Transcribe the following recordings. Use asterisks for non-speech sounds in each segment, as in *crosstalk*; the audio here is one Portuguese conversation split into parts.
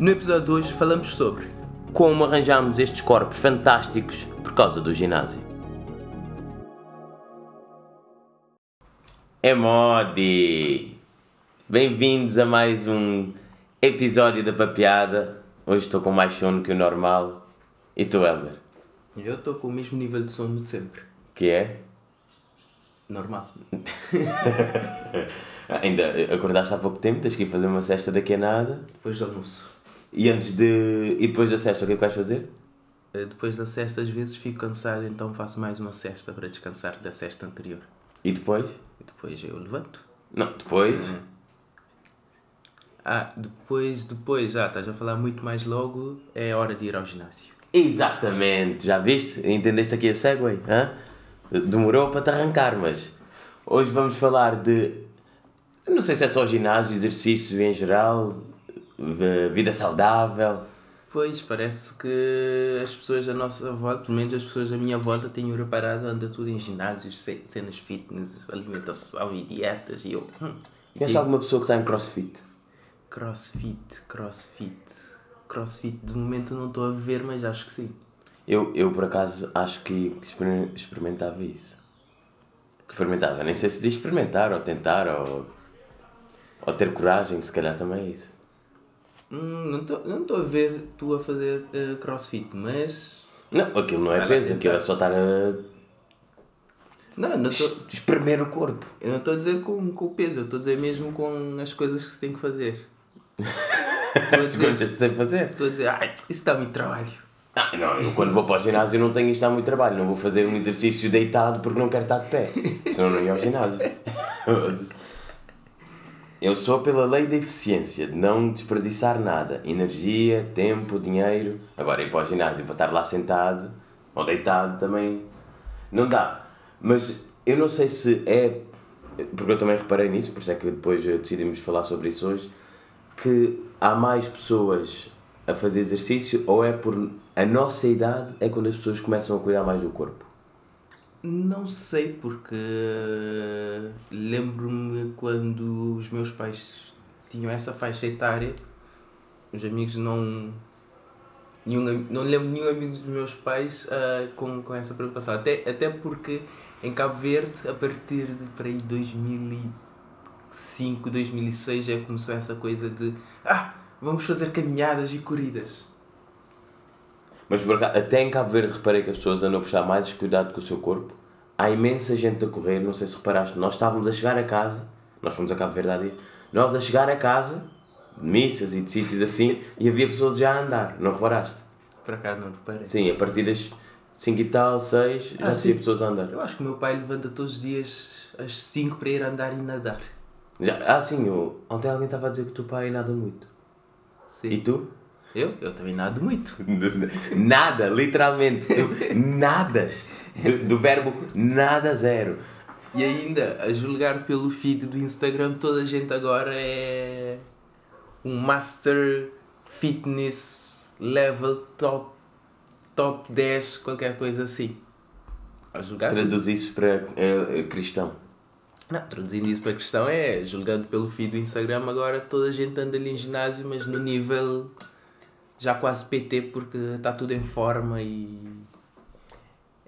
No episódio de hoje falamos sobre Como arranjamos estes corpos fantásticos por causa do ginásio. É modi! Bem-vindos a mais um episódio da Papeada. Hoje estou com mais sono que o normal. E tu, Helder? Eu estou com o mesmo nível de sono de sempre. Que é? Normal. *laughs* Ainda acordaste há pouco tempo, tens que ir fazer uma cesta daqui a nada. Depois do almoço. E antes de. E depois da cesta, o que é que vais fazer? Eh, Depois da cesta, às vezes fico cansado, então faço mais uma cesta para descansar da cesta anterior. E depois? E depois eu levanto. Não, depois. Ah, depois, depois, já estás a falar muito mais logo, é hora de ir ao ginásio. Exatamente, já viste? Entendeste aqui a segue? Hã? Demorou para te arrancar, mas hoje vamos falar de. Não sei se é só ginásio, exercício em geral, v- vida saudável. Pois, parece que as pessoas à nossa volta, pelo menos as pessoas à minha volta, têm reparado, anda tudo em ginásios, ce- cenas fitness, alimentação e dietas, e eu... Hum, e Conhece alguma pessoa que está em crossfit? crossfit, crossfit, crossfit, de momento não estou a ver, mas acho que sim. Eu, eu por acaso, acho que exper- experimentava isso. Experimentava, nem sei se diz experimentar, ou tentar, ou, ou ter coragem, se calhar também é isso. Hum, não estou não estou a ver tu a fazer eh, crossfit, mas... Não, aquilo não é peso, aquilo é só estar a Não, não estou... espremer o corpo. Eu não estou a dizer com, com o peso, eu estou a dizer mesmo com as coisas que se tem que fazer. Estou a *laughs* As coisas dizer, fazer. estou a dizer, ai, isso dá muito trabalho. Ah, não, eu quando vou para o ginásio não tenho isto há muito trabalho, não vou fazer um exercício deitado porque não quero estar de pé, senão não ia ao ginásio. *laughs* Eu sou pela lei da eficiência, de não desperdiçar nada, energia, tempo, dinheiro. Agora ir para o ginásio para estar lá sentado ou deitado também não dá. Mas eu não sei se é, porque eu também reparei nisso, por isso é que depois decidimos falar sobre isso hoje, que há mais pessoas a fazer exercício ou é por a nossa idade é quando as pessoas começam a cuidar mais do corpo? Não sei, porque lembro-me quando os meus pais tinham essa faixa etária, os amigos não. Nenhum, não lembro nenhum amigo dos meus pais ah, com, com essa preocupação. Até, até porque em Cabo Verde, a partir de para aí 2005, 2006, já começou essa coisa de ah, vamos fazer caminhadas e corridas. Mas por acaso, até em Cabo Verde reparei que as pessoas andam a puxar mais cuidado com o seu corpo. Há imensa gente a correr, não sei se reparaste, nós estávamos a chegar a casa, nós fomos a Cabo Verde há dias, nós a chegar a casa, de missas e de sítios assim, e havia pessoas já a andar, não reparaste? Por acaso não reparei. Sim, a partir das 5 e tal, 6, já Ah, se via sim. pessoas a andar. Eu acho que o meu pai levanta todos os dias às 5 para ir andar e nadar. Já, ah, sim, eu, ontem alguém estava a dizer que o teu pai nada muito. Sim. E tu? Eu? Eu também nado muito. Nada, literalmente. Tu nadas. Do, do verbo nada zero. E ainda, a julgar pelo feed do Instagram, toda a gente agora é um Master Fitness Level Top, top 10, qualquer coisa assim. A julgar Traduz isso para eh, cristão. Não, traduzindo isso para a questão é, julgando pelo feed do Instagram, agora toda a gente anda ali em ginásio, mas no nível já quase PT, porque está tudo em forma e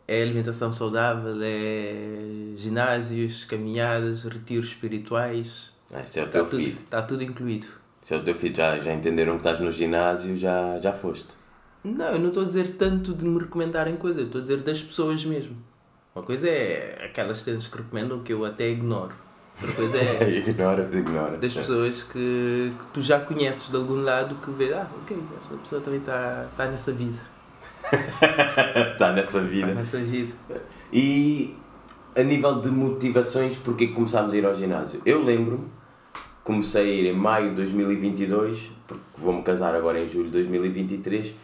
é alimentação saudável, é ginásios, caminhadas, retiros espirituais, Ah, esse é o está teu tudo, filho. tá tudo incluído. Se é o teu filho, já, já entenderam que estás no ginásio, já, já foste. Não, eu não estou a dizer tanto de me recomendarem coisas, estou a dizer das pessoas mesmo. Uma coisa é aquelas cenas que recomendam que eu até ignoro. Outra coisa é *laughs* ignora, ignora. das pessoas que, que tu já conheces de algum lado que vê, ah, ok, essa pessoa também está tá nessa vida. Está *laughs* nessa Está vida. nessa vida. E a nível de motivações, porque que começámos a ir ao ginásio? Eu lembro-me, comecei a ir em maio de 2022, porque vou-me casar agora em julho de 2023,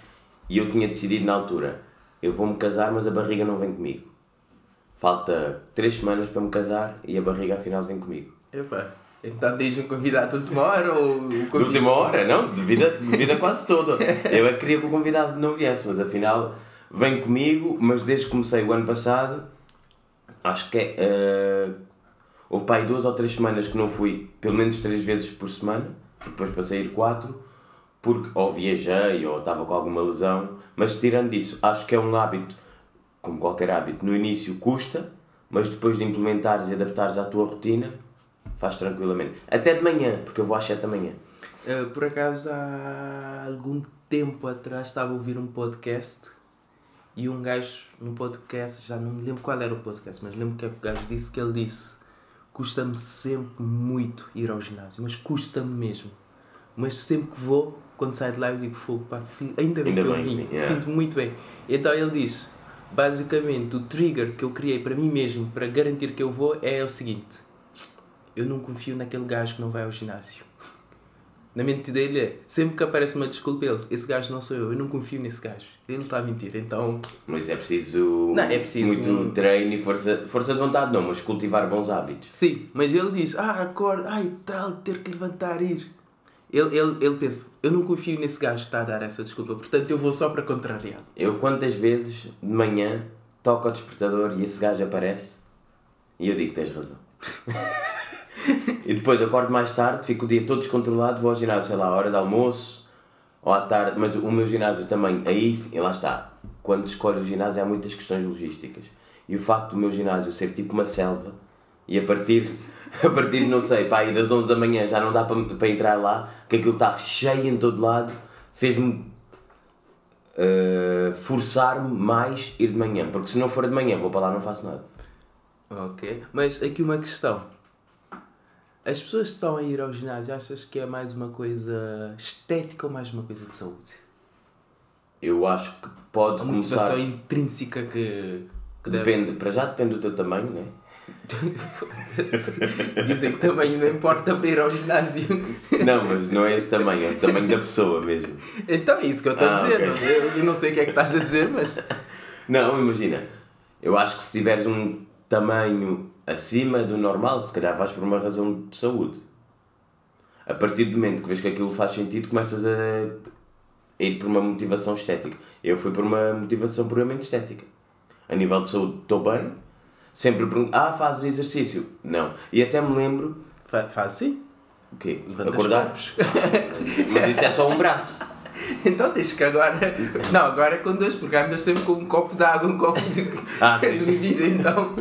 e eu tinha decidido na altura, eu vou-me casar, mas a barriga não vem comigo. Falta 3 semanas para me casar e a barriga afinal vem comigo. Epá, então tens um convidado de última hora ou o De última hora, não? De vida, de vida quase toda. Eu é que queria que o convidado não viesse, mas afinal vem comigo, mas desde que comecei o ano passado, acho que é. eh, houve para aí duas ou três semanas que não fui, pelo menos três vezes por semana, depois passei a ir quatro, porque ou viajei ou estava com alguma lesão, mas tirando isso, acho que é um hábito, como qualquer hábito, no início custa, mas depois de implementares e adaptares à tua rotina, faz tranquilamente. Até de manhã, porque eu vou às 7 da manhã. Uh, por acaso, há algum tempo atrás estava a ouvir um podcast e um gajo no podcast, já não me lembro qual era o podcast, mas lembro que o gajo disse que ele disse custa-me sempre muito ir ao ginásio, mas custa-me mesmo. Mas sempre que vou, quando saio de lá, eu digo fogo, pá, ainda bem ainda que bem, eu vim, yeah. sinto-me muito bem. Então ele diz: basicamente, o trigger que eu criei para mim mesmo, para garantir que eu vou, é o seguinte: eu não confio naquele gajo que não vai ao ginásio. Na mente dele é, sempre que aparece uma desculpa, ele, esse gajo não sou eu, eu não confio nesse gajo. Ele está a mentir, então. Mas é preciso, não, é preciso muito um... treino e força, força de vontade, não, mas cultivar bons hábitos. Sim, mas ele diz, ah, acorda, ai tal, ter que levantar, ir. Ele, ele, ele pensa, eu não confio nesse gajo que está a dar essa desculpa, portanto eu vou só para contrariar. Eu quantas vezes de manhã toco ao despertador e esse gajo aparece e eu digo tens razão. *laughs* e depois acordo mais tarde, fico o dia todo descontrolado, vou ao ginásio, sei lá, à hora de almoço ou à tarde, mas o meu ginásio também, aí sim, lá está. Quando escolho o ginásio há muitas questões logísticas. E o facto do meu ginásio ser tipo uma selva e a partir *laughs* a partir de, não sei, pá, aí das 11 da manhã já não dá para, para entrar lá, que aquilo está cheio em todo lado, fez-me uh, forçar-me mais ir de manhã, porque se não for de manhã vou para lá não faço nada. Ok, mas aqui uma questão. As pessoas que estão a ir ao ginásio, achas que é mais uma coisa estética ou mais uma coisa de saúde? Eu acho que pode a começar... A intrínseca que... que depende, deve... para já depende do teu tamanho, não é? *laughs* Dizem que tamanho não importa para ir ao ginásio. Não, mas não é esse tamanho, é o tamanho da pessoa mesmo. Então é isso que eu estou ah, a dizer. Okay. Eu, eu não sei o que é que estás a dizer, mas. Não, imagina. Eu acho que se tiveres um tamanho acima do normal, se calhar vais por uma razão de saúde. A partir do momento que vês que aquilo faz sentido, começas a ir por uma motivação estética. Eu fui por uma motivação puramente estética. A nível de saúde, estou bem sempre pergunto, ah, fazes exercício? Não. E até me lembro. Fa faz sim. O quê? Levanta Acordar? *laughs* Mas isso é só um braço. *laughs* Então tens que agora. Não, agora é com dois, porque andas sempre com um copo de água, um copo de, *laughs* ah, de bebida, então.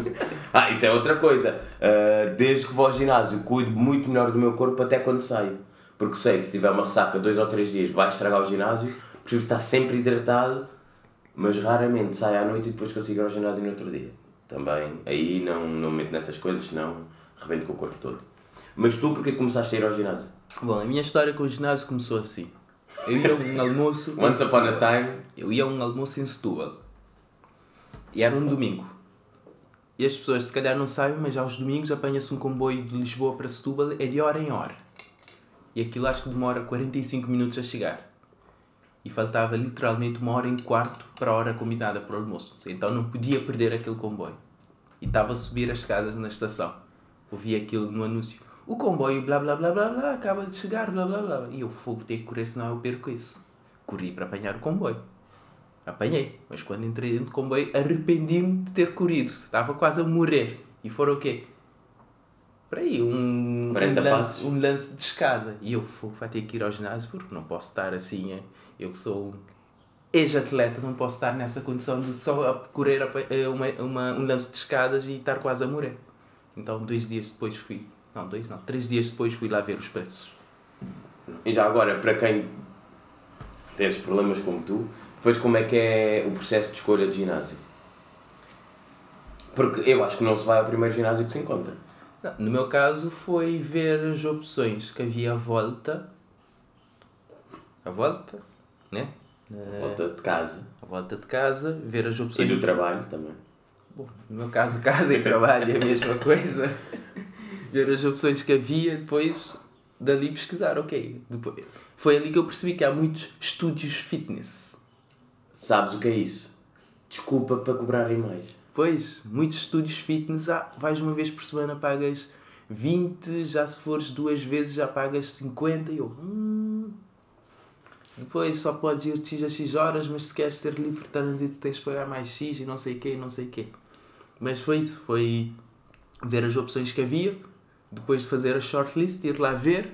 Ah, isso é outra coisa. Uh, desde que vou ao ginásio, cuido muito melhor do meu corpo até quando saio. Porque sei, se tiver uma ressaca dois ou três dias, vai estragar o ginásio, preciso estar sempre hidratado, mas raramente saio à noite e depois consigo ir ao ginásio no outro dia também. Aí não, não me meto nessas coisas, senão rebento com o corpo todo. Mas tu, porquê começaste a ir ao ginásio? Bom, a minha história com o ginásio começou assim. Eu ia a um almoço. Once upon a time. Eu ia a um almoço em Setúbal. E era um domingo. E as pessoas se calhar não sabem, mas aos domingos apanha-se um comboio de Lisboa para Setúbal, é de hora em hora. E aquilo acho que demora 45 minutos a chegar e faltava literalmente uma hora e quarto para a hora combinada para o almoço. Então não podia perder aquele comboio. E estava a subir as escadas na estação. Ouvi aquilo no anúncio. O comboio, blá blá blá blá blá, acaba de chegar, blá blá blá. E eu fogo, tenho que correr, senão eu perco isso. Corri para apanhar o comboio. Apanhei, mas quando entrei dentro do comboio arrependi-me de ter corrido. Estava quase a morrer. E foram o quê? Para aí, um, um, lance, um lance de escada. E eu fogo, vai ter que ir ao ginásio porque não posso estar assim. Eu que sou um ex-atleta, não posso estar nessa condição de só correr eh, uma, uma, um lance de escadas e estar quase a morrer. Então, dois dias depois fui. Não, dois não. Três dias depois fui lá ver os preços. E já agora, para quem tem esses problemas como tu, depois como é que é o processo de escolha de ginásio? Porque eu acho que não se vai ao primeiro ginásio que se encontra. Não, no meu caso foi ver as opções que havia à volta. À volta? Né? A volta de casa. A volta de casa, ver as opções. E do trabalho também. Bom, no meu caso, *laughs* casa e trabalho é a mesma coisa. ver as opções que havia, depois dali pesquisar, ok. Depois, foi ali que eu percebi que há muitos estúdios fitness. Sabes o que é isso? Desculpa para cobrarem mais. Pois, muitos estúdios fitness, ah, vais uma vez por semana, pagas 20, já se fores duas vezes já pagas 50 e eu. Hum, depois só podes ir de X a X horas, mas se queres ter livre trânsito tens de pagar mais X e não sei o quê, não sei o quê. Mas foi isso, foi ver as opções que havia, depois de fazer a shortlist, ir lá ver,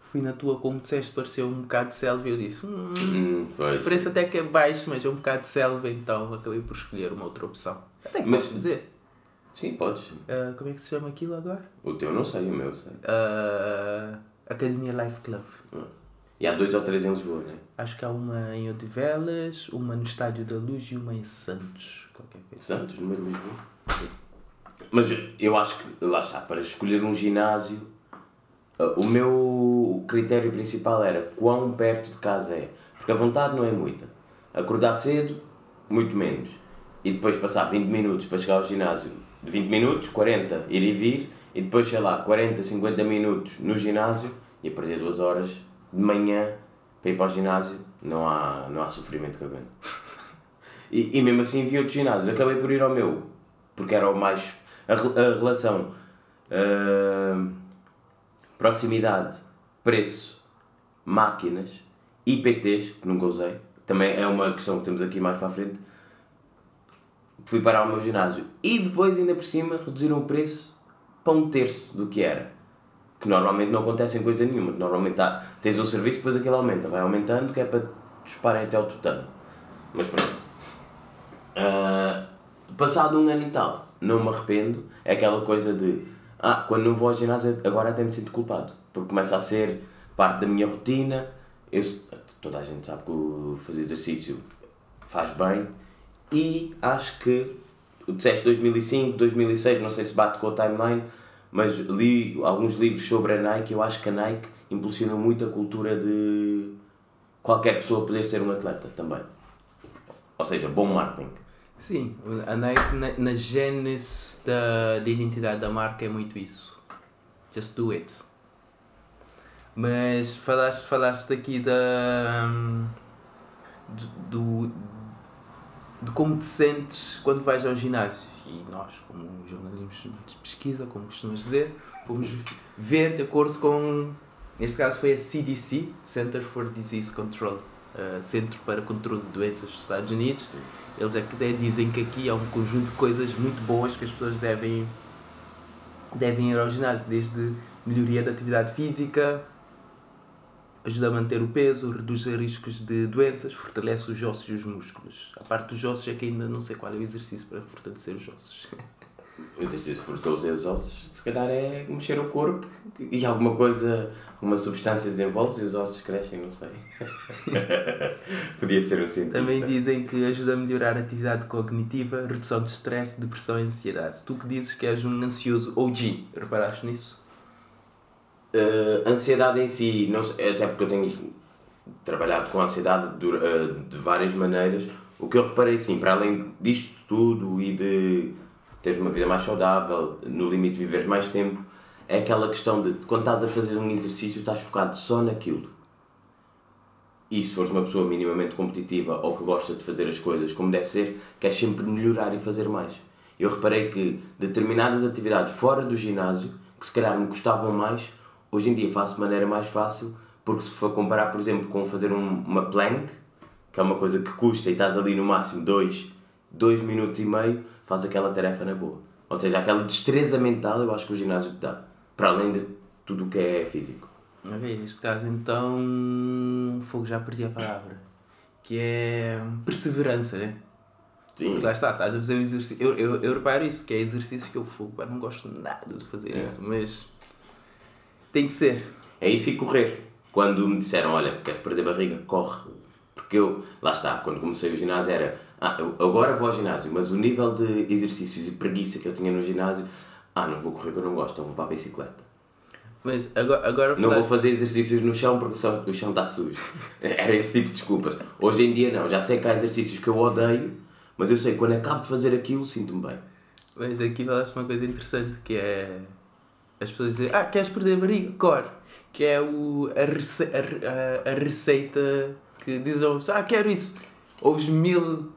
fui na tua, como disseste, pareceu um bocado de selva e eu disse, hum, Hum, o preço até que é baixo, mas é um bocado de selva, então acabei por escolher uma outra opção. Até que Mas- posso dizer. Sim, podes. Ah, como é que se chama aquilo agora? O teu não sei, o meu sei. Ah, Academia Life Club. E há dois ou três em Lisboa, não é? Acho que há uma em Odivelas, uma no Estádio da Luz e uma em Santos. Qualquer coisa. Santos, no meio de Lisboa. Mas eu acho que, lá está, para escolher um ginásio, uh, o meu critério principal era quão perto de casa é. Porque a vontade não é muita. Acordar cedo, muito menos. E depois passar 20 minutos para chegar ao ginásio. De 20 minutos, 40, ir e vir. E depois, sei lá, 40, 50 minutos no ginásio. E a perder duas horas de manhã para ir para o ginásio. Não há, não há sofrimento que. E, e mesmo assim vi outros ginásios. Acabei por ir ao meu, porque era o mais. A, a relação. ah, proximidade, preço, máquinas, IPTs, que nunca usei. Também é uma questão que temos aqui mais para a frente. Fui parar o meu ginásio. E depois, ainda por cima, reduziram o preço para um terço do que era. Que normalmente não acontece em coisa nenhuma. que Normalmente há, tens um serviço, depois aquilo aumenta. Vai aumentando, que é para disparem até o tutano. Mas pronto. Ah, passado um ano e tal, não me arrependo. É aquela coisa de ah, quando não vou ao ginásio agora até me sinto culpado. Porque começa a ser parte da minha rotina. Eu, toda a gente sabe que fazer exercício faz bem. E acho que o disseste 2005, 2006, não sei se bate com a timeline, mas li alguns livros sobre a Nike. Eu acho que a Nike impulsiona muito a cultura de qualquer pessoa poder ser um atleta também. Ou seja, bom marketing. Sim, a Nike na, na gênese da, da identidade da marca é muito isso. Just do it. Mas falaste, falaste aqui da. hum, do, do- de como te sentes quando vais ao ginásio. E nós, como jornalistas de pesquisa, como costumas dizer, fomos ver de acordo com. Neste caso foi a CDC, Center for Disease Control, uh, Centro para Controle de Doenças dos Estados Unidos. Eles até dizem que aqui há um conjunto de coisas muito boas que as pessoas devem, devem ir ao ginásio, desde melhoria da atividade física, ajuda a manter o peso, reduz os riscos de doenças, fortalece os ossos e os músculos. A parte dos ossos é que ainda não sei qual é o exercício para fortalecer os ossos. O exercício de fortalecer os ossos, se calhar é mexer o corpo e alguma coisa, uma substância desenvolve e os ossos crescem, não sei. *laughs* Podia ser um cientista. Também dizem que ajuda a melhorar a atividade cognitiva, redução de stress, depressão e ansiedade. Tu que dizes que és um ansioso OG, reparaste nisso? Uh, ansiedade em si, não até porque eu tenho trabalhado com ansiedade de, uh, de várias maneiras. O que eu reparei, sim, para além disto tudo e de teres uma vida mais saudável, no limite viveres mais tempo, é aquela questão de quando estás a fazer um exercício estás focado só naquilo. E se fores uma pessoa minimamente competitiva ou que gosta de fazer as coisas como deve ser, queres sempre melhorar e fazer mais. Eu reparei que determinadas atividades fora do ginásio, que se calhar me custavam mais, hoje em dia faço de maneira mais fácil, porque se for comparar, por exemplo, com fazer um, uma plank, que é uma coisa que custa e estás ali no máximo 2, dois minutos e meio, faz aquela tarefa na boa. Ou seja, aquela destreza mental eu acho que o ginásio te dá, para além de tudo o que é físico. Ok, neste caso então. Fogo, já perdi a palavra. Que é. perseverança, né? Sim, Porque lá está, estás a fazer o exercício. Eu, eu, eu reparo isso, que é exercício que eu fogo, não gosto nada de fazer É. isso, mas. Tem que ser. É isso e correr. Quando me disseram, olha, queres perder barriga? Corre. Porque eu, lá está, quando comecei o ginásio era, ah, eu agora vou ao ginásio, mas o nível de exercícios e preguiça que eu tinha no ginásio, ah, não vou correr que eu não gosto, então vou para a bicicleta. Mas agora. agora Não vou fazer exercícios no chão porque o chão- o chão está sujo. *laughs* Era esse tipo de desculpas. Hoje em dia não, já sei que há exercícios que eu odeio, mas eu sei que quando acabo de fazer aquilo sinto-me bem. Mas aqui falaste uma coisa interessante que é as pessoas dizem, ah, queres perder barriga? Core. Que é o, a, rece, a, a, a receita que dizem aos ah, quero isso. Ouves mil,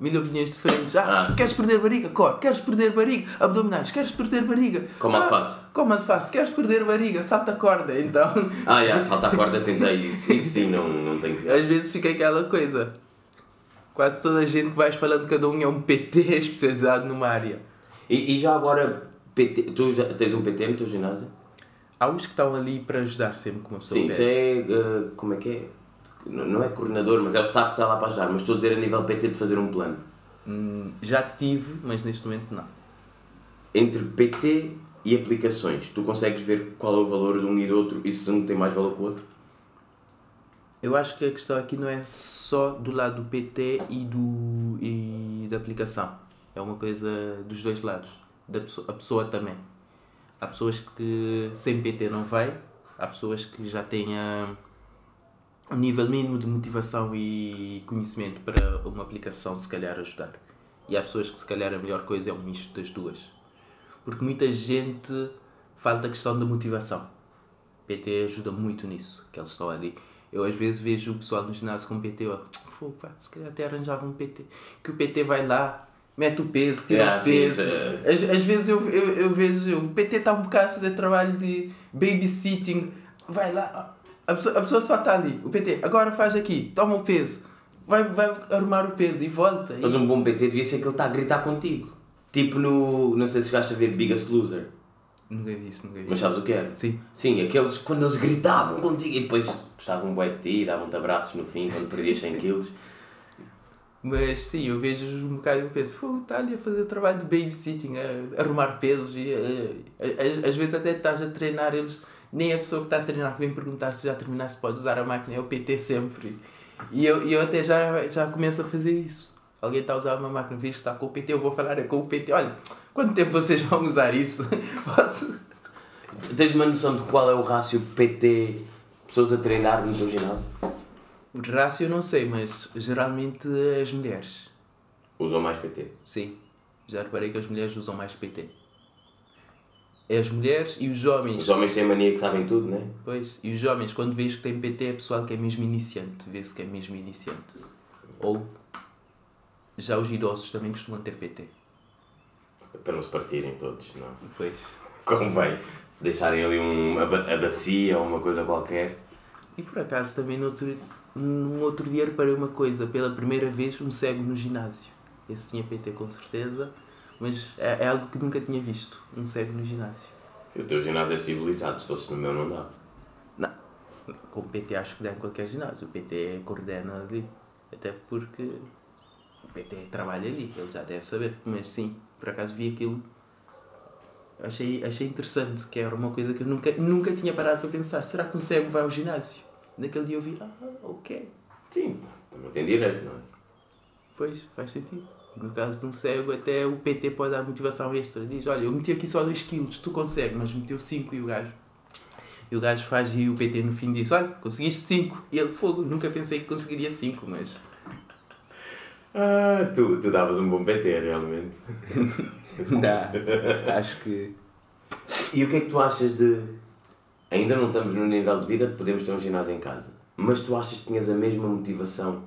mil opiniões diferentes. Ah, Ah. queres perder barriga? Core. Queres perder barriga? Abdominais. Queres perder barriga? Como ah, alface. Como alface. Queres perder barriga? Salta a corda. Então, Ah, já, salta a corda, tentei isso. Isso sim, não, não tenho que. às vezes fica aquela coisa. Quase toda a gente que vais falando, cada um é um PT *laughs* especializado numa área. E, e já agora, PT, tu já tens um PT no teu ginásio? há os que estão ali para ajudar sempre com uma pessoa Sim, isso é. eh, como é que é? Não não é coordenador, mas é o staff que está lá para ajudar. Mas estou a dizer a nível PT de fazer um plano. Hum, já tive, mas neste momento não. Entre PT e aplicações, tu consegues ver qual é o valor de um e do outro e se um tem mais valor que o outro? Eu acho que a questão aqui não é só do lado do PT e, do, e da aplicação. É uma coisa dos dois lados. Da pessoa, a pessoa também. Há pessoas que sem PT não vai, há pessoas que já têm ah, um nível mínimo de motivação e conhecimento para uma aplicação se calhar ajudar. E há pessoas que se calhar a melhor coisa é um misto das duas. Porque muita gente falta a questão da motivação. PT ajuda muito nisso, que eles estão ali. Eu às vezes vejo o pessoal no ginásio com PT, ó, se calhar até arranjava um PT. Que o PT vai lá, mete o peso, tira Ah, o sim, peso. isso é- Às, às vezes eu, eu, eu vejo, o PT está um bocado a fazer trabalho de babysitting, vai lá, a pessoa, a pessoa só está ali, o PT, agora faz aqui, toma o peso, vai, vai arrumar o peso e volta. Mas E, um bom PT devia ser que ele está a gritar contigo. Tipo no. Não sei se chegaste a ver Biggest Loser. Nunca vi isso, nunca vi Mas sabes o que era? Sim. Sim, aqueles quando eles gritavam contigo e depois gostavam bué de ti, davam-te abraços no fim quando perdias 100 quilos. Mas sim, eu vejo um bocado e penso, fogo, está ali a fazer trabalho de babysitting, a arrumar pesos e a- a- às vezes até estás a treinar eles, nem a pessoa que está a treinar vem perguntar se já terminaste pode usar a máquina, é o PT sempre. E eu, eu até já, já começo a fazer isso. Alguém está a usar uma máquina, visto que está com o PT, eu vou falar é com o PT, olha, quanto tempo vocês vão usar isso? *laughs* Posso? Tens uma noção de qual é o rácio PT pessoas a treinar no teu ginásio? O rácio eu não sei, mas geralmente as mulheres. Usam mais PT. Sim, já reparei que as mulheres usam mais PT. É as mulheres e os homens. Os homens têm mania que sabem tudo, né? Pois, e os homens, quando vês que tem PT, é pessoal que é mesmo iniciante. Vê-se que é mesmo iniciante. Ou já os idosos também costumam ter PT. Para não se partirem todos, não. Pois. *laughs* Convém. Se deixarem ali um, a, ba- a bacia ou uma coisa qualquer. E por acaso também no outro, num outro dia reparei uma coisa, pela primeira vez um cego no ginásio. Esse tinha PT com certeza, mas é, é algo que nunca tinha visto, um cego no ginásio. O teu ginásio é civilizado, se fosse no meu não dá. Não, com o PT acho que dá em qualquer ginásio, o PT coordena ali, até porque o PT trabalha ali, ele já deve saber, mas sim, por acaso vi aquilo, achei, achei interessante, que era uma coisa que eu nunca, nunca tinha parado para pensar, será que um cego vai ao ginásio? Naquele dia eu vi, ah, ok, Sim, também tem direito, não é? pois, faz sentido. No caso de um cego, até o PT pode dar motivação extra. Diz, olha, eu meti aqui só 2 kg, tu consegues, mas meteu 5 e o gajo. E o gajo faz e o PT no fim diz, olha, conseguiste 5. E ele, fogo, nunca pensei que conseguiria 5, mas... *laughs* Ah, tu, tu davas um bom PT, realmente. *laughs* Dá, acho que... E o que é que tu achas de. Ainda não estamos no nível de vida de podermos ter um ginásio em casa, mas tu achas que tinhas a mesma motivação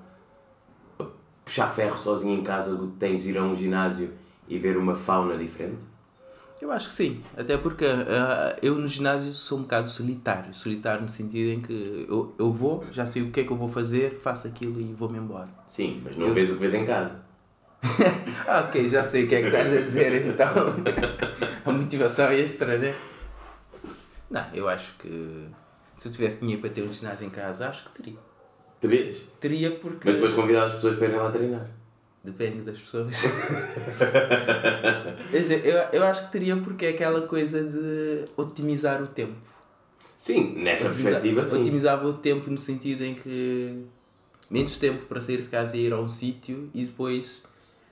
a puxar ferro sozinho em casa do que tens de ir a um ginásio e ver uma fauna diferente? Eu acho que sim, até porque ah, eu no ginásio sou um bocado solitário. Solitário no sentido em que eu, eu vou, já sei o que é que eu vou fazer, faço aquilo e vou-me embora. Sim, mas não vês o que vês em casa. *laughs* Ah, ok, já sei o que é que estás a dizer então. *laughs* A motivação extra, né? Não, eu acho que se eu tivesse dinheiro para ter um ginásio em casa, acho que teria. Terias. Teria porque. Mas depois convidar as pessoas para irem lá treinar. Depende das pessoas. *laughs* Eu, eu acho que teria porque é aquela coisa de otimizar o tempo. Sim, nessa Otimizar- perspectiva, sim. Otimizava o tempo no sentido em que menos tempo para sair de casa e ir a um sítio e depois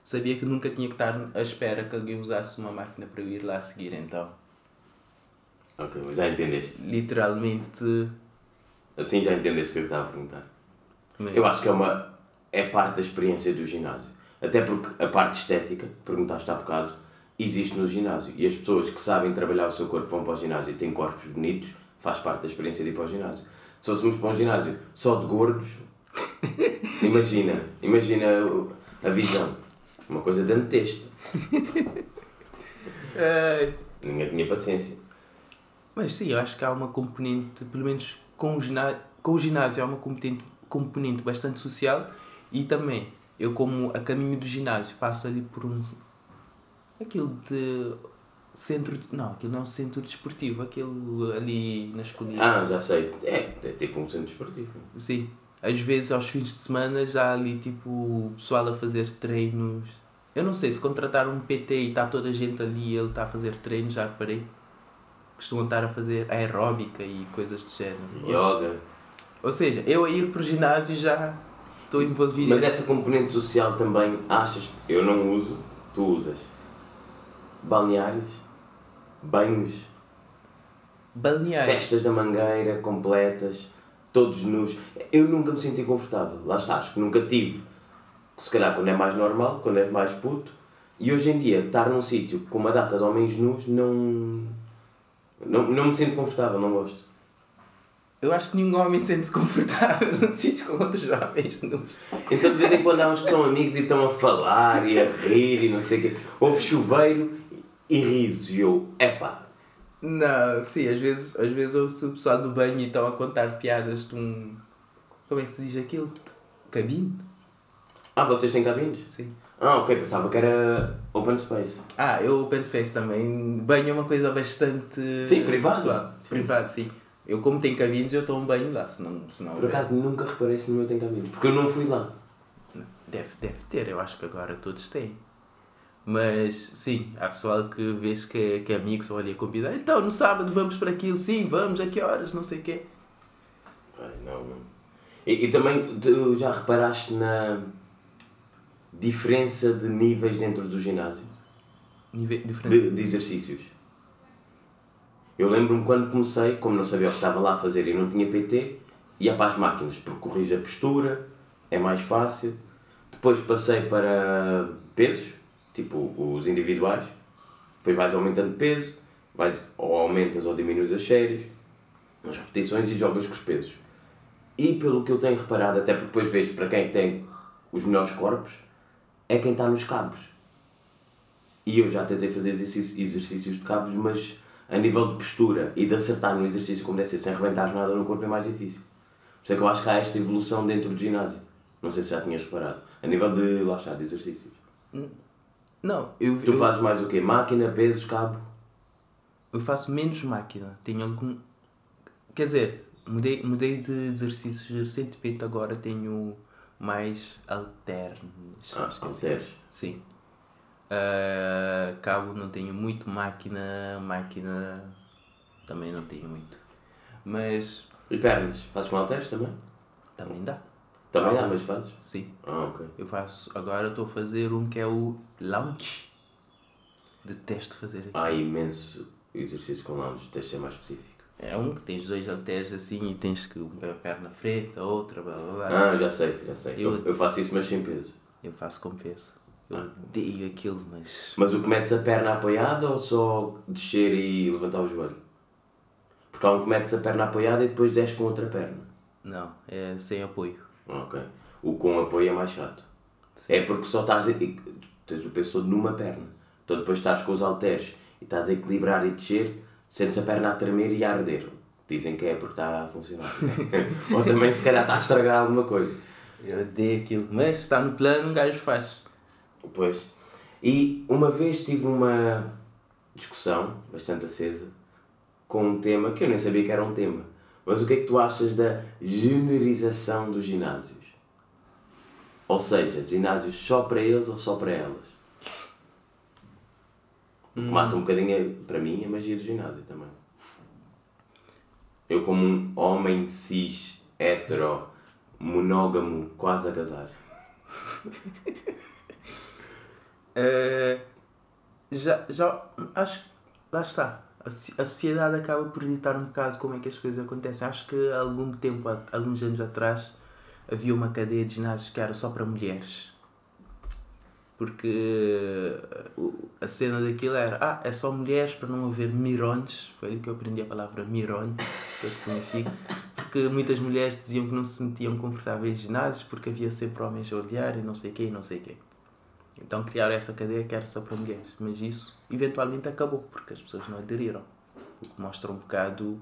sabia que nunca tinha que estar à espera que alguém usasse uma máquina para eu ir lá a seguir. Então, Ok, mas já entendeste. literalmente. Assim já entendeste o que eu estava a perguntar. meio- Eu acho que é uma é parte da experiência do ginásio. Até porque a parte estética, perguntaste há bocado, existe no ginásio. E as pessoas que sabem trabalhar o seu corpo vão para o ginásio e têm corpos bonitos, faz parte da experiência de ir para o ginásio. Se fôssemos para um ginásio só de gordos, *laughs* imagina, imagina a visão. Uma coisa. Ai. Ninguém tinha paciência. Mas sim, eu acho que há uma componente, pelo menos com o ginásio, com o ginásio há uma componente, componente bastante social e também eu como a caminho do ginásio passo ali por um aquilo de centro. de- Não, aquilo não é um centro desportivo, aquilo ali nas colinas. Ah, já sei. É, é tipo um centro esportivo. Sim. Às vezes aos fins de semana já há ali tipo o pessoal a fazer treinos. Eu não sei se contratar um PT e está toda a gente ali e ele está a fazer treinos, já reparei. Costumam estar a fazer aeróbica e coisas do género. Yoga. ou seja, eu a ir para o ginásio já estou envolvido. Mas essa componente social também achas? Eu não uso, tu usas. Balneários, banhos, Balneário. festas da mangueira completas, todos nus. Eu nunca me senti confortável. Lá está, acho que nunca tive. Se calhar quando é mais normal, quando és mais puto. E hoje em dia, estar num sítio com uma data de homens nus não. Não, não me sinto confortável, não gosto. Eu acho que nenhum homem sente-se confortável *laughs* num sítio com outros nus. Então de vez em quando há uns que são amigos e estão a falar e a rir e não sei o quê. Houve chuveiro e risos. E eu, epá, Não, sim, às vezes, às vezes ouço o pessoal no banho e estão a contar piadas de um. Como é que se diz aquilo? Cabine? Ah, vocês têm cabines? Sim. Ah, ok, pensava que era open space. Ah, eu open space também. Banho é uma coisa bastante. Sim, privado. pessoal. Sim. Privado, sim. Eu, como tenho cabines, eu tomo banho lá, senão. senão Por acaso nunca reparei se no meu tem cabines, porque eu não fui lá. Deve, deve ter, eu acho que agora todos têm. Mas, sim, há pessoal que vês que é, que é amigos ou ali a convidar. Então, no sábado vamos para aquilo, sim, vamos, a que horas, não sei o quê. Ai, não, não. E, e também tu já reparaste na diferença de níveis dentro do ginásio? Nível. De, de exercícios. Eu lembro-me quando comecei, como não sabia o que estava lá a fazer e não tinha PT, ia para as máquinas, porque corrige a postura, é mais fácil. Depois passei para pesos, tipo os individuais. Depois vais aumentando peso, vais, ou aumentas ou diminuis as séries, as repetições e jogas com os pesos. E pelo que eu tenho reparado, até porque depois vejo para quem que tem os melhores corpos, é quem está nos cabos. E eu já tentei fazer exercícios, de cabos, mas a nível de postura e de acertar no exercício como deve ser, sem arrebentar nada no corpo, é mais difícil. Por isso é que eu acho que há esta evolução dentro do ginásio. Não sei se já tinhas reparado. A nível de, lá está, de exercícios. Não, eu, Tu eu, fazes mais o quê? Máquina, pesos, cabo? eu faço menos máquina. Tenho algum. Quer dizer, mudei, mudei de exercícios recentemente, agora tenho mais alternos. Ah, é assim. halteres. Sim. Ah, cabo não tenho muito, máquina, máquina também não tenho muito. Mas E pernas? Fazes com halteres também? também dá. Também dá, mas fazes? Sim. Ah, ok. Eu faço, agora estou a fazer um que é o lounge. Detesto fazer aquilo. Há imenso exercício com lounge, tens de ser mais específico. É um que tens dois halteres assim e tens que uma perna frente, a outra, blá blá blá. Ah, já sei, já sei. Eu, Eu- faço isso, mas sem peso. Eu faço com peso. Eu odeio aquilo, mas. Mas o que metes a perna apoiada ou só descer e levantar o joelho? Porque há um que metes a perna apoiada e depois desce com outra perna. Não, é sem apoio. Ah, Ok. O com apoio é mais chato. É porque só estás. Tens o peso todo numa perna. Então depois estás com os halteres e estás a equilibrar e descer, sentes a perna a tremer e a arder. Dizem que é porque está a funcionar. *laughs* ou também se calhar está a estragar alguma coisa. Eu odeio aquilo, mas está no plano, um gajo faz. Pois. E uma vez tive uma discussão bastante acesa com um tema que eu nem sabia que era um tema. Mas o que é que tu achas da generização dos ginásios? Ou seja, ginásios só para eles ou só para elas? O que mata um bocadinho, para mim, a magia do ginásio também. Eu como um homem cis, hetero, monógamo, quase a casar. *laughs* Eh, já, já, acho que lá está. A sociedade acaba por ditar um bocado como é que as coisas acontecem. Acho que há algum tempo, há alguns anos atrás, havia uma cadeia de ginásios que era só para mulheres. Porque eh, o- a cena daquilo era, ah, é só mulheres para não haver mirões. Foi ali que eu aprendi a palavra mirone, o que é que significa. Porque muitas mulheres diziam que não se sentiam confortáveis em ginásios porque havia sempre homens a olhar e não sei o quê e não sei o quê. Então criaram essa cadeia que era só para mulheres. Mas isso eventualmente acabou porque as pessoas não aderiram. O que mostra um bocado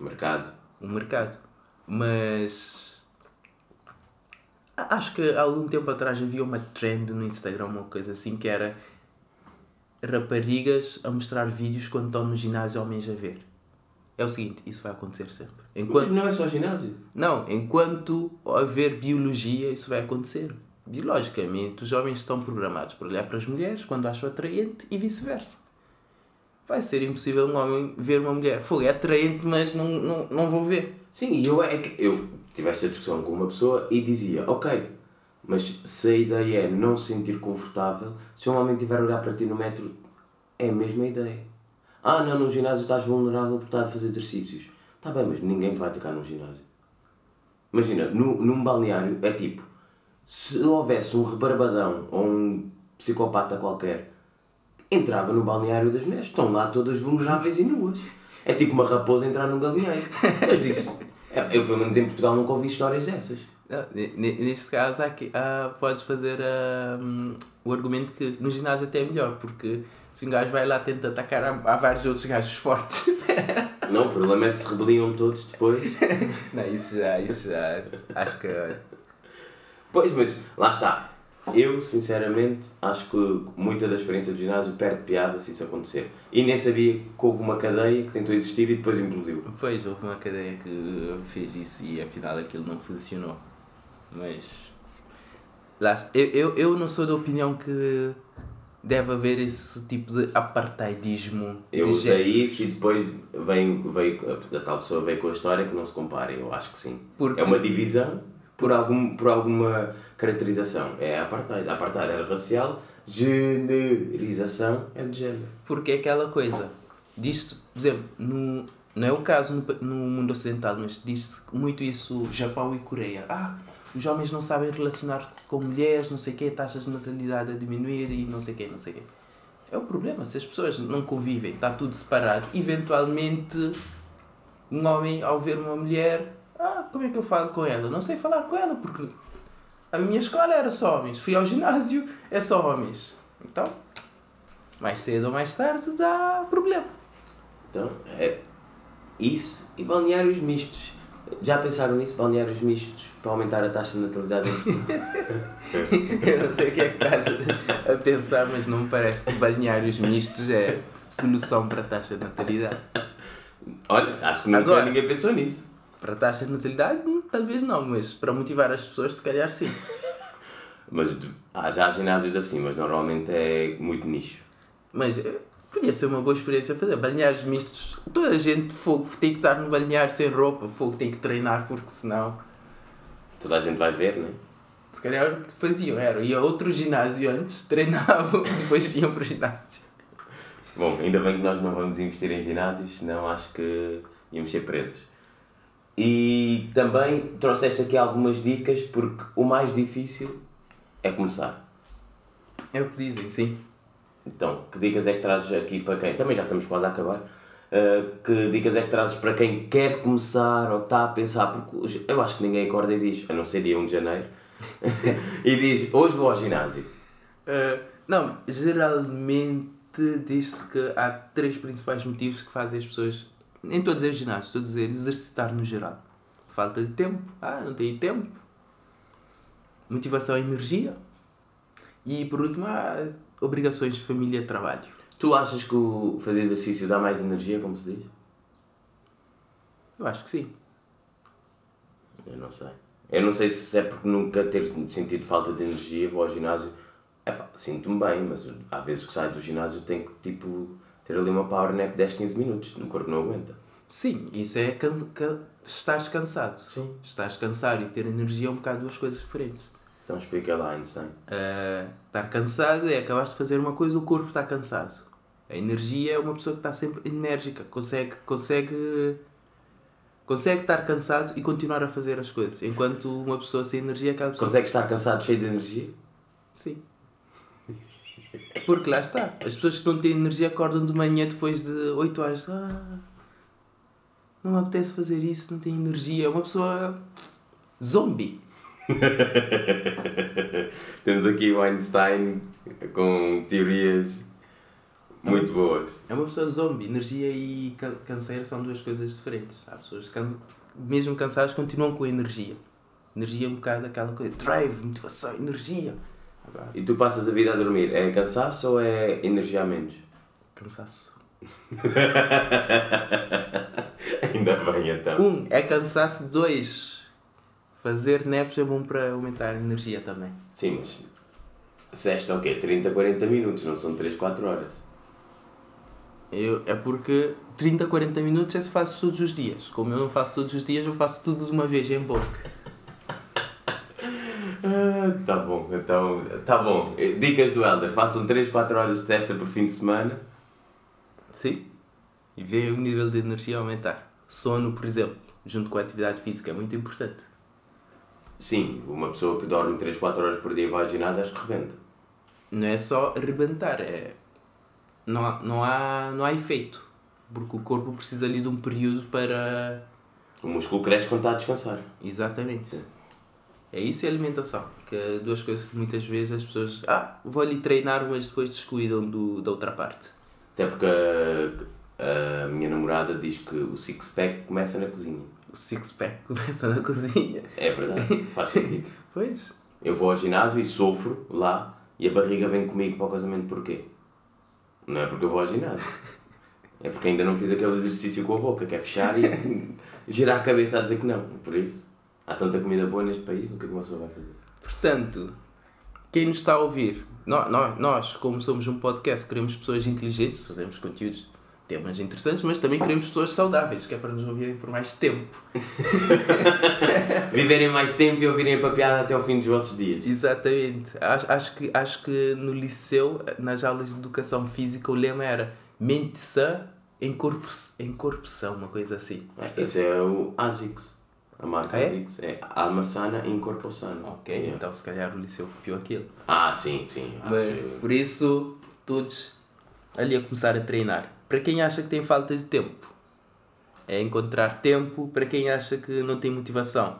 Mercado. o mercado. Mas acho que há algum tempo atrás havia uma trend no Instagram, uma coisa assim, que era raparigas a mostrar vídeos quando estão no ginásio homens a ver. É o seguinte, isso vai acontecer sempre. Enquanto, Mas não é só ginásio. não, enquanto haver biologia, isso vai acontecer. Biologicamente, os homens estão programados para olhar para as mulheres quando acham atraente e vice-versa. Vai ser impossível um homem ver uma mulher. Fogo, é atraente, mas não, não, não vou ver. Sim, e eu é que eu tive esta discussão com uma pessoa e dizia, ok, mas se a ideia é não se sentir confortável, se um homem estiver a olhar para ti no metro, é a mesma ideia. Ah, não, no ginásio estás vulnerável porque estás a fazer exercícios. Está bem, mas ninguém vai atacar no ginásio. Imagina, no, num balneário é tipo, se houvesse um rebarbadão ou um psicopata qualquer, entrava no balneário das mulheres. Estão lá todas vulneráveis e nuas. É tipo uma raposa entrar num galinheiro. Mas disso, eu pelo menos em Portugal nunca ouvi histórias dessas. Não, Neste caso, há- podes fazer ah, hum, o argumento que no ginásio até é melhor, porque se um gajo vai lá tenta atacar, há, há vários outros gajos fortes. Não, o problema é se rebeliam todos depois. *laughs* Não, isso já, isso já. Acho que. Pois, mas lá está. Eu, sinceramente, acho que muita da experiência do ginásio perde piada se isso acontecer. E nem sabia que houve uma cadeia que tentou existir e depois implodiu. Pois, houve uma cadeia que fez isso e afinal aquilo não funcionou. Mas. Eu, eu, eu não sou da opinião que deve haver esse tipo de apartheidismo. Eu de usei género. isso e depois veio, veio, a tal pessoa veio com a história que não se compara. Eu acho que sim. Porque- É uma divisão por, algum, por alguma caracterização. É a apartheid. A apartheid era racial, generização é de género. Porque é aquela coisa, diz-se, por exemplo, no, não é o caso no, no mundo ocidental, mas diz-se muito isso Japão e Coreia. Ah, os homens não sabem relacionar com mulheres, não sei o quê, taxas de natalidade a diminuir e não sei o quê, não sei o quê. É o problema, se as pessoas não convivem, está tudo separado, eventualmente um homem ao ver uma mulher, ah, como é que eu falo com ela? Não sei falar com ela porque a minha escola era só homens, fui ao ginásio, é só homens. Então, mais cedo ou mais tarde dá problema. Então, é isso e balneários mistos. Já pensaram nisso? Balneários mistos para aumentar a taxa de natalidade? *laughs* *laughs* Eu não sei o que é que estás a pensar, mas não me parece que balneários mistos é solução para a taxa de natalidade. Olha, acho que nunca Agora- ninguém pensou nisso. Para a taxa de natalidade, hum, talvez não, mas para motivar as pessoas, se calhar sim. *laughs* Mas há já ginásios assim, mas normalmente é muito nicho. Mas eh, podia ser uma boa experiência fazer balneários mistos. Toda a gente fogo tem que estar no balneário sem roupa, fogo tem que treinar, porque senão. Toda a gente vai ver, não é? Se calhar o que faziam era ir a outro ginásio antes, treinavam e *laughs* depois vinham para o ginásio. Bom, ainda bem que nós não vamos investir em ginásios, senão acho que íamos ser presos. E também trouxeste aqui algumas dicas, porque o mais difícil é começar. É o que dizem, sim. Então, que dicas é que trazes aqui para quem? Também já estamos quase a acabar. Uh, que dicas é que trazes para quem quer começar ou está a pensar? Porque eu acho que ninguém acorda e diz, a não ser dia 1 de janeiro, *laughs* e diz: Hoje vou ao ginásio. Uh, não, geralmente diz-se que há três principais motivos que fazem as pessoas, nem estou a dizer ginásio, estou a dizer exercitar no geral. Falta de tempo, ah, não tenho tempo. Motivação e energia. E por último, há obrigações de família e trabalho. Tu achas que o fazer exercício dá mais energia, como se diz? Eu acho que sim. Eu não sei. Eu não sei se é porque nunca ter sentido falta de energia, vou ao ginásio. Epá, sinto-me bem, mas há vezes que saio do ginásio tenho que tipo, ter ali uma power nap de 10, 15 minutos, o corpo não aguenta. Sim, isso é can can estás cansado. Sim. Estás cansado e ter energia é um bocado duas coisas diferentes. Então explica lá, Einstein. Uh, estar cansado é acabaste de fazer uma coisa, o corpo está cansado. A energia é uma pessoa que está sempre enérgica, consegue, consegue, consegue estar cansado e continuar a fazer as coisas. Enquanto uma pessoa sem energia aquela pessoa. Consegues estar cansado, cheio de energia? Sim. Porque lá está. As pessoas que não têm energia acordam de manhã depois de 8 horas. Ah, não me apetece fazer isso, não tenho energia. É uma pessoa zombie. *laughs* Temos aqui o Einstein com teorias muito boas. É uma pessoa zombie. Energia e ca- canseiro são duas coisas diferentes. Há pessoas que, cansa- mesmo cansadas, continuam com energia. Energia é um bocado aquela coisa. Drive, motivação, energia. E tu passas a vida a dormir, é cansaço ou é energia a menos? cansaço. *laughs* Ainda bem então. Um, é cansaço. Dois, fazer neves é bom para aumentar a energia também. Sim, mas sesta é o quê? 30, 40 minutos, não são 3, 4 horas. Eu, é porque 30, 40 minutos é se faço todos os dias. Como eu não faço todos os dias, eu faço tudo de uma vez em bloco. Ah, tá bom, então, tá bom. Dicas do Elder, façam 3, 4 horas de testa por fim de semana. Sim. E vê o nível de energia aumentar. Sono, por exemplo, junto com a atividade física, é muito importante. Sim, uma pessoa que dorme 3, 4 horas por dia e vai ao ginásio acho que rebenta. Não é só arrebentar, é... Não há, não, há, não há efeito. Porque o corpo precisa ali de um período para... O músculo cresce quando está a descansar. Exatamente. Sim. É isso e alimentação. Que é duas coisas que muitas vezes as pessoas... Ah, vou ali treinar, mas depois descuidam do, da outra parte. Até porque a, a minha namorada diz que o six-pack começa na cozinha. O six-pack *laughs* começa na cozinha. É verdade, faz sentido. *laughs* Pois. Eu vou ao ginásio e sofro lá e a barriga vem comigo para o casamento porquê? Não é porque eu vou ao ginásio. É porque ainda não fiz aquele exercício com a boca, que é fechar e *laughs* girar a cabeça a dizer que não. Por isso, há tanta comida boa neste país, o que é que uma pessoa vai fazer? Portanto, quem nos está a ouvir, nós, nós, nós, como somos um podcast, queremos pessoas inteligentes, fazemos conteúdos, temas interessantes, mas também queremos pessoas saudáveis, que é para nos ouvirem por mais tempo. *laughs* Viverem mais tempo e ouvirem a papiada até ao fim dos vossos dias. Exatamente. Acho, acho, que, acho que no liceu, nas aulas de educação física, o lema era mente sã em corpo, em corpo são, uma coisa assim. Esse é o ASICS. A marca é? ASICS é alma sana em corpo sano. Ok, Yeah. então se calhar o liceu copiou aquilo. Ah, sim, sim. Acho- Mas, por isso, todos ali a começar a treinar. Para quem acha que tem falta de tempo, é encontrar tempo. Para quem acha que não tem motivação,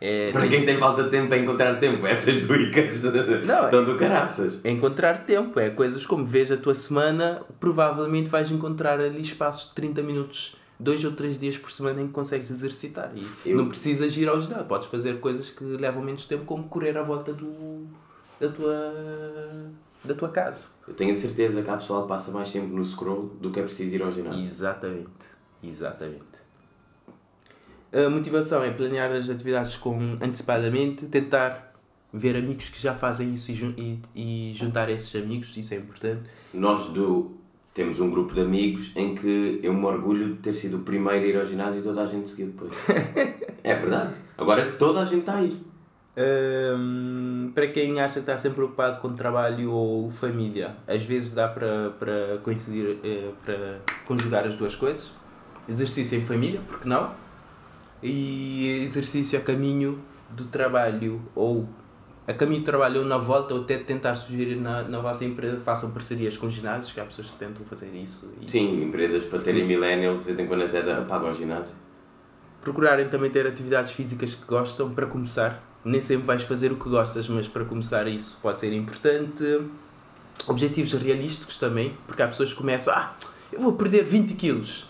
é Para quem tem falta de tempo para encontrar tempo, essas dicas Não, estão do caraças. é encontrar tempo. É coisas como vês a tua semana, provavelmente vais encontrar ali espaços de 30 minutos, dois ou três dias por semana em que consegues exercitar. E Eu- não precisas ir ao ginásio. Podes fazer coisas que levam menos tempo, como correr à volta do, da, tua, da tua casa. Eu tenho a certeza que há pessoal que passa mais tempo no scroll do que é preciso ir ao ginásio. Exatamente. Exatamente. A motivação é planear as atividades com antecipadamente, tentar ver amigos que já fazem isso e, e, e juntar esses amigos, isso é importante. Nós do, temos um grupo de amigos em que eu me orgulho de ter sido o primeiro a ir ao ginásio e toda a gente seguiu depois. *laughs* é verdade. Agora toda a gente está a ir. Hum, para quem acha que está sempre preocupado com trabalho ou família, às vezes dá para, para coincidir, eh, para conjugar as duas coisas. Exercício em família, porque não? E exercício a caminho do trabalho, ou a caminho do trabalho ou na volta, ou até tentar sugerir na, na vossa empresa que façam parcerias com ginásios, que há pessoas que tentam fazer isso. E Sim, empresas para terem millennials de vez em quando até pagam ginásio. procurarem também ter atividades físicas que gostam para começar. Nem sempre vais fazer o que gostas, mas para começar isso pode ser importante. Objetivos realísticos também, porque há pessoas que começam, ah, eu vou perder 20 quilos.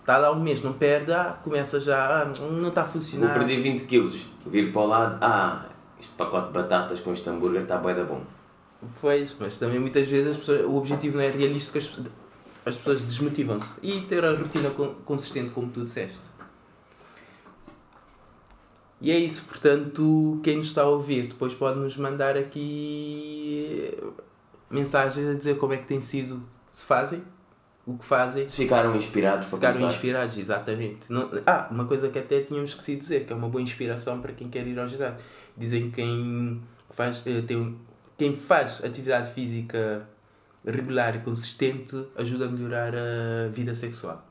Está lá um mês, não perde, ah, começa já, ah, não está a Vou funcionar. perder 20 quilos, vir para o lado, ah, este pacote de batatas com este hambúrguer está bué da bom. Pois, mas também muitas vezes as pessoas- o objetivo não é realístico, as, as pessoas desmotivam-se. E ter a rotina con- consistente, como tu disseste. E é isso, portanto, quem nos está a ouvir depois pode nos mandar aqui mensagens a dizer como é que tem sido, se fazem, o que fazem, Se ficaram inspirados ficaram começar. inspirados, exatamente. Não, ah, uma coisa que até tínhamos esquecido de dizer, que é uma boa inspiração para quem quer ir ao ginásio. Dizem que quem faz, eh, tem, quem faz atividade física regular e consistente ajuda a melhorar a vida sexual.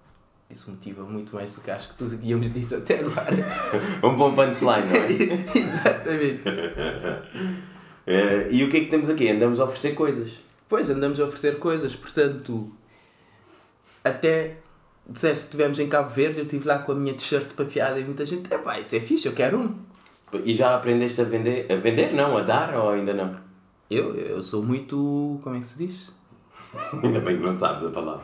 Isso motiva muito mais do que acho que tudo que tínhamos dito até agora. *laughs* Um bom punchline, não é? *laughs* exatamente. *laughs* Eh, e o que é que temos aqui? Andamos a oferecer coisas. Pois, andamos a oferecer coisas, portanto, até disseste que estivemos em Cabo Verde, eu estive lá com a minha t-shirt papeada e muita gente, epá, isso é fixe, eu quero um. E já aprendeste a vender? A vender não, a dar ou ainda não? Eu, eu sou muito, como é que se diz? Ainda bem que não sabes a palavra.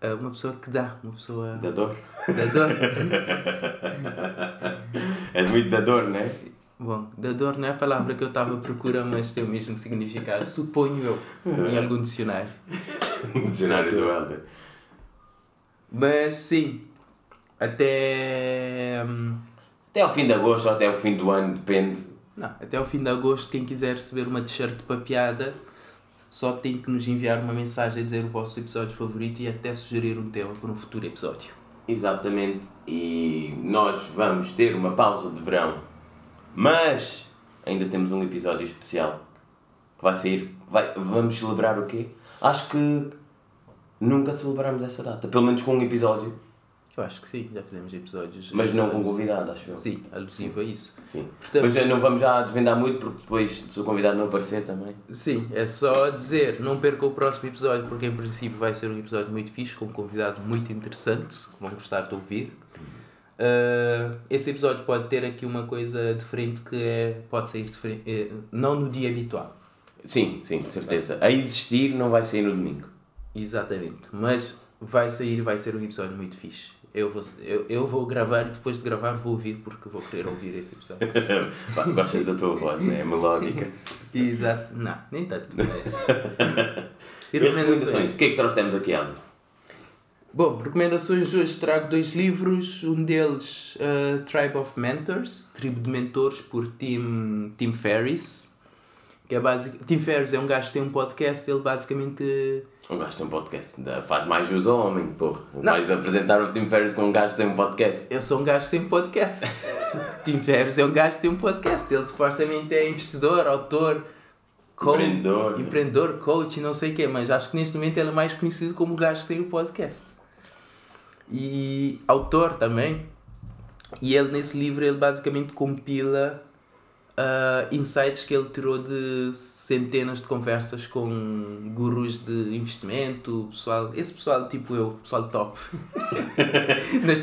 Ah, Uma pessoa que dá, uma pessoa Da dor. dador. *laughs* É muito da dor, não é? Bom, da dor não é a palavra que eu estava à procura, mas tem o mesmo significado, suponho eu, em algum dicionário. O *laughs* dicionário do Helder. Mas sim, até. hum, Até ao fim de agosto ou até ao fim do ano, depende. Não, até ao fim de agosto, quem quiser receber uma t-shirt papeada, só tem que nos enviar uma mensagem a dizer o vosso episódio favorito e até sugerir um tema para um futuro episódio. Exatamente. E nós vamos ter uma pausa de verão. Mas ainda temos um episódio especial que vai sair. Vai, vamos celebrar o quê? Acho que nunca celebramos essa data. Pelo menos com um episódio. Eu acho que sim, já fizemos episódios. Mas não com alusivo- convidado, acho eu. Sim, alusivo a isso. Sim. Portanto- Mas eh, não vamos já desvendar muito porque depois se o convidado não aparecer também. Sim, é só dizer, não perca o próximo episódio, porque em princípio vai ser um episódio muito fixe, com um convidado muito interessante, que vão gostar de ouvir. Uh, esse episódio pode ter aqui uma coisa diferente que é, pode sair diferente, eh, não no dia habitual. Sim, sim, de certeza. A existir não vai sair no domingo. Exatamente, mas vai sair e vai ser um episódio muito fixe. Eu vou, eu, eu vou gravar e depois de gravar vou ouvir porque vou querer ouvir esse episódio. *laughs* Gostas da tua voz, não é? Melódica. Exato, não, nem tanto. Mas... *laughs* E recomendações? O que é que trouxemos aqui, Aldo? Bom, recomendações hoje trago dois livros, um deles uh, Tribe of Mentors, Tribo de Mentores por Tim, Tim Ferriss, que é basic... Tim Ferriss é um gajo que tem um podcast, ele basicamente Um gajo tem um podcast. Faz mais jus ao homem. Não. Vais apresentar o Tim Ferriss com um gajo que tem um podcast. eu sou um gajo que tem um podcast. *laughs* Tim Ferriss é um gajo que tem um podcast, ele supostamente é investidor, autor, coach, Empreendedor. empreendedor, coach e não sei o quê, mas acho que neste momento ele é mais conhecido como o gajo que tem o podcast. E autor também. E ele nesse livro ele basicamente compila ah, insights que ele tirou de centenas de conversas com gurus de investimento, pessoal, esse pessoal tipo eu, pessoal top. *laughs*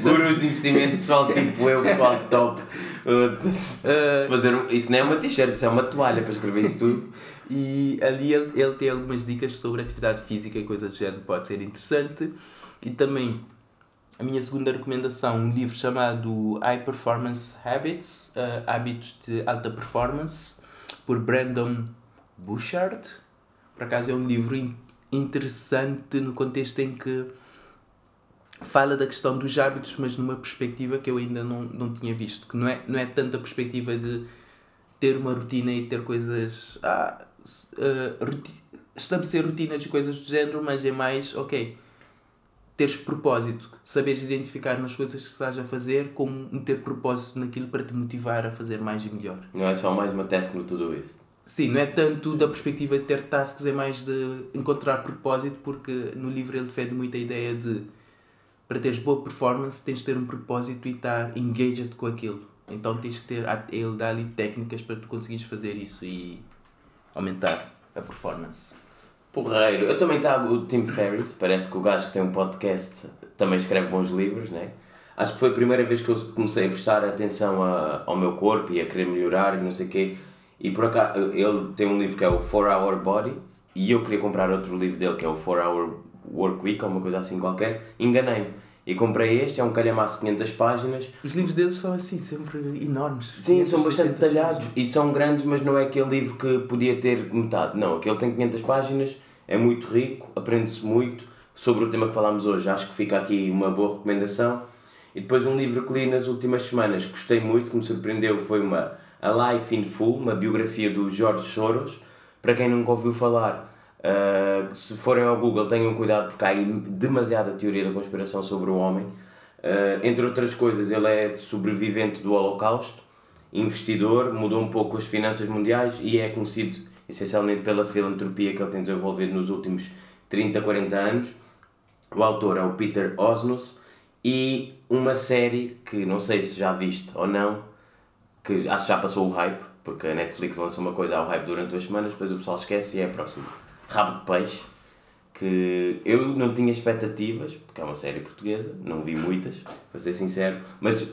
Gurus de investimento, pessoal tipo eu, pessoal top. Ah, Fazer um- Isso não é uma t-shirt, isso é uma toalha para escrever isso tudo. *laughs* E ali ele, ele tem algumas dicas sobre atividade física e coisas do género, pode ser interessante. E também a minha segunda recomendação, um livro chamado High Performance Habits, eh, Hábitos de Alta Performance, por Brandon Bouchard. Por acaso é um livro in- interessante no contexto em que fala da questão dos hábitos, mas numa perspectiva que eu ainda não, não tinha visto. Que não é, não é tanto a perspectiva de ter uma rotina e ter coisas. Ah, roti- estabelecer rotinas e coisas do género, mas é mais, ok, teres propósito, saberes identificar nas coisas que estás a fazer, como ter propósito naquilo para te motivar a fazer mais e melhor. Não é só mais uma task no tudo isso. Sim, não é tanto da perspectiva de ter tasks, é mais de encontrar propósito, porque no livro ele defende muito a ideia de para teres boa performance tens de ter um propósito e estar engaged com aquilo. Então tens que ter, ele dá ali técnicas para tu conseguires fazer isso e aumentar a performance. Porreiro. Eu também trago o Tim Ferriss, parece que o gajo que tem um podcast também escreve bons livros, né? Acho que foi a primeira vez que eu comecei a prestar atenção a, ao meu corpo e a querer melhorar e não sei o quê. E por acaso, ele tem um livro que é o 4 Hour Body e eu queria comprar outro livro dele que é o 4 Hour Work Week ou uma coisa assim qualquer. Enganei-me. E comprei este, é um calhamaço de 500 páginas Os livros deles são assim, sempre enormes. Sim, são 500, bastante 600 detalhados e são grandes, mas não é aquele livro que podia ter metade. Não, aquele tem 500 páginas, é muito rico, aprende-se muito sobre o tema que falámos hoje. Acho que fica aqui uma boa recomendação. E depois um livro que li nas últimas semanas, gostei muito, que me surpreendeu, foi uma A Life in Full, uma biografia do George Soros. Para quem nunca ouviu falar, ah, se forem ao Google tenham cuidado porque há demasiada teoria da conspiração sobre o homem. Ah, entre outras coisas, ele é sobrevivente do Holocausto, investidor, mudou um pouco as finanças mundiais e é conhecido essencialmente pela filantropia que ele tem desenvolvido nos últimos 30, 40 anos. O autor é o Peter Osnos e uma série que não sei se já viste ou não, que acho que já passou o hype, porque a Netflix lança uma coisa ao hype durante duas semanas, depois o pessoal esquece e é a próxima. Rabo de Peixe, que eu não tinha expectativas, porque é uma série portuguesa, não vi muitas, para ser sincero, mas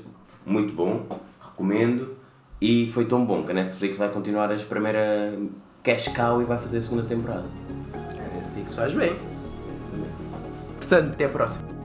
muito bom, recomendo, e foi tão bom que a Netflix vai continuar a espremer a cash cow e vai fazer a segunda temporada. A Netflix faz bem. Portanto, até a próxima.